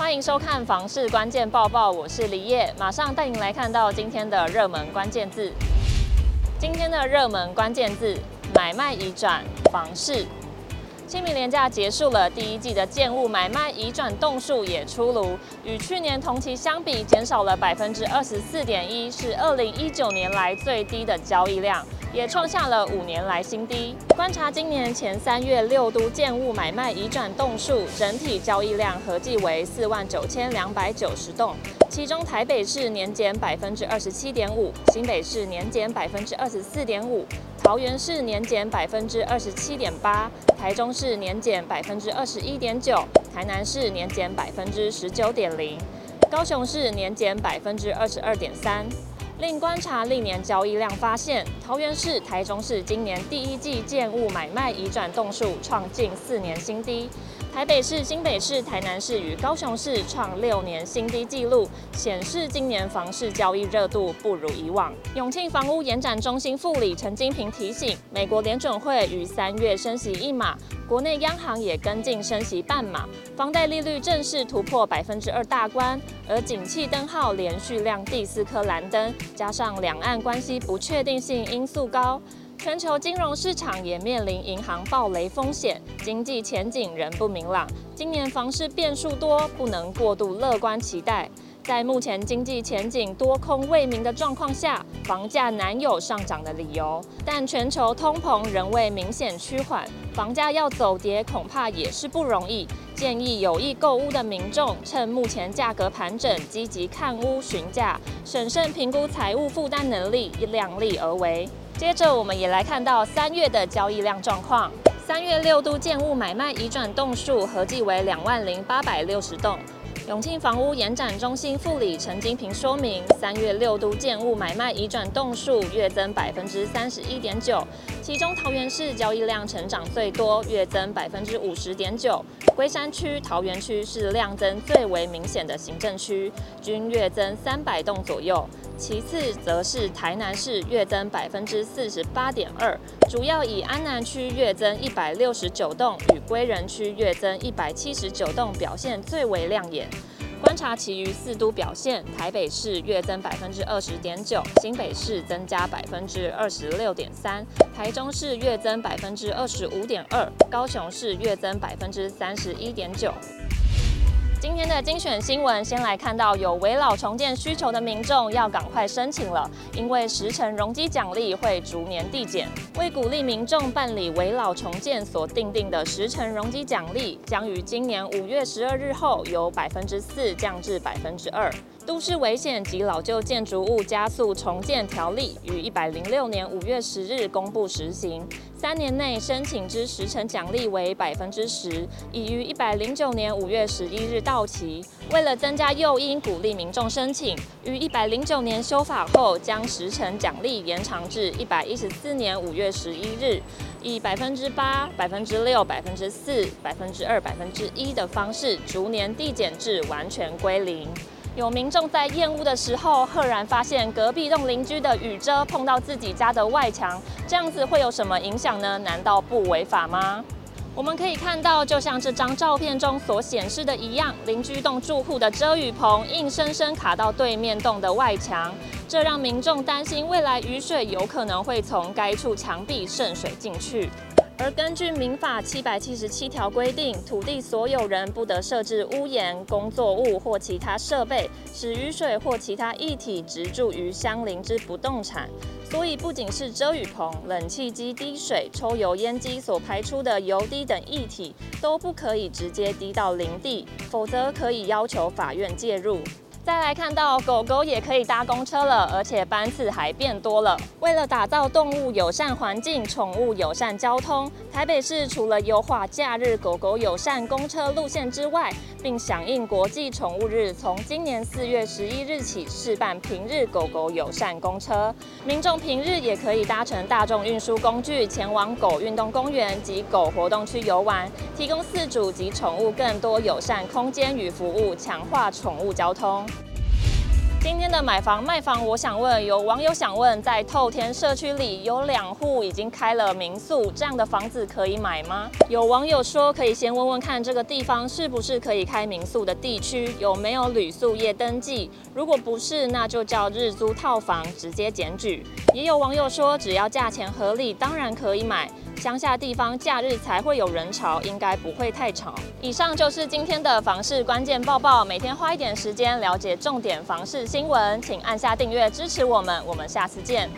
欢迎收看房市关键报报，我是李烨，马上带您来看到今天的热门关键字。今天的热门关键字：买卖已转、房市。清明连假结束了，第一季的建物买卖移转栋数也出炉，与去年同期相比，减少了百分之二十四点一，是二零一九年来最低的交易量，也创下了五年来新低。观察今年前三月六都建物买卖移转栋数，整体交易量合计为四万九千两百九十栋，其中台北市年减百分之二十七点五，新北市年减百分之二十四点五。桃园市年减百分之二十七点八，台中市年减百分之二十一点九，台南市年减百分之十九点零，高雄市年减百分之二十二点三。另观察历年交易量发现，桃园市、台中市今年第一季建物买卖移转栋数创近四年新低。台北市、新北市、台南市与高雄市创六年新低纪录，显示今年房市交易热度不如以往。永庆房屋延展中心副理陈金平提醒，美国联准会于三月升息一码，国内央行也跟进升息半码，房贷利率正式突破百分之二大关，而景气灯号连续亮第四颗蓝灯，加上两岸关系不确定性因素高。全球金融市场也面临银行暴雷风险，经济前景仍不明朗。今年房市变数多，不能过度乐观期待。在目前经济前景多空未明的状况下，房价难有上涨的理由。但全球通膨仍未明显趋缓，房价要走跌恐怕也是不容易。建议有意购屋的民众，趁目前价格盘整，积极看屋询价，审慎评估财务负担能力，量力而为。接着，我们也来看到三月的交易量状况。三月六都建物买卖移转栋数合计为两万零八百六十栋。永庆房屋延展中心副理陈金平说明，三月六都建物买卖移转栋数月增百分之三十一点九，其中桃园市交易量成长最多，月增百分之五十点九。龟山区、桃园区是量增最为明显的行政区，均月增三百栋左右。其次则是台南市月增百分之四十八点二，主要以安南区月增一百六十九栋与归仁区月增一百七十九栋表现最为亮眼。观察其余四都表现，台北市月增百分之二十点九，新北市增加百分之二十六点三，台中市月增百分之二十五点二，高雄市月增百分之三十一点九。今天的精选新闻，先来看到有围老重建需求的民众要赶快申请了，因为十成容积奖励会逐年递减。为鼓励民众办理围老重建所订定的十成容积奖励，将于今年五月十二日后由百分之四降至百分之二。都市危险及老旧建筑物加速重建条例于一百零六年五月十日公布实行，三年内申请之时程奖励为百分之十，已于一百零九年五月十一日到期。为了增加诱因，鼓励民众申请，于一百零九年修法后，将时程奖励延长至一百一十四年五月十一日，以百分之八、百分之六、百分之四、百分之二、百分之一的方式逐年递减至完全归零。有民众在验屋的时候，赫然发现隔壁栋邻居的雨遮碰到自己家的外墙，这样子会有什么影响呢？难道不违法吗？我们可以看到，就像这张照片中所显示的一样，邻居栋住户的遮雨棚硬生生卡到对面栋的外墙，这让民众担心未来雨水有可能会从该处墙壁渗水进去。而根据民法七百七十七条规定，土地所有人不得设置屋檐、工作物或其他设备，使雨水或其他液体直注于相邻之不动产。所以，不仅是遮雨棚、冷气机滴水、抽油烟机所排出的油滴等液体，都不可以直接滴到邻地，否则可以要求法院介入。再来看到狗狗也可以搭公车了，而且班次还变多了。为了打造动物友善环境、宠物友善交通，台北市除了优化假日狗狗友善公车路线之外，并响应国际宠物日，从今年四月十一日起试办平日狗狗友善公车。民众平日也可以搭乘大众运输工具前往狗运动公园及狗活动区游玩，提供饲主及宠物更多友善空间与服务，强化宠物交通。今天的买房卖房，我想问，有网友想问，在透天社区里有两户已经开了民宿，这样的房子可以买吗？有网友说，可以先问问看这个地方是不是可以开民宿的地区，有没有旅宿业登记？如果不是，那就叫日租套房，直接检举。也有网友说，只要价钱合理，当然可以买。乡下地方假日才会有人潮，应该不会太吵。以上就是今天的房市关键报报，每天花一点时间了解重点房市新闻，请按下订阅支持我们，我们下次见。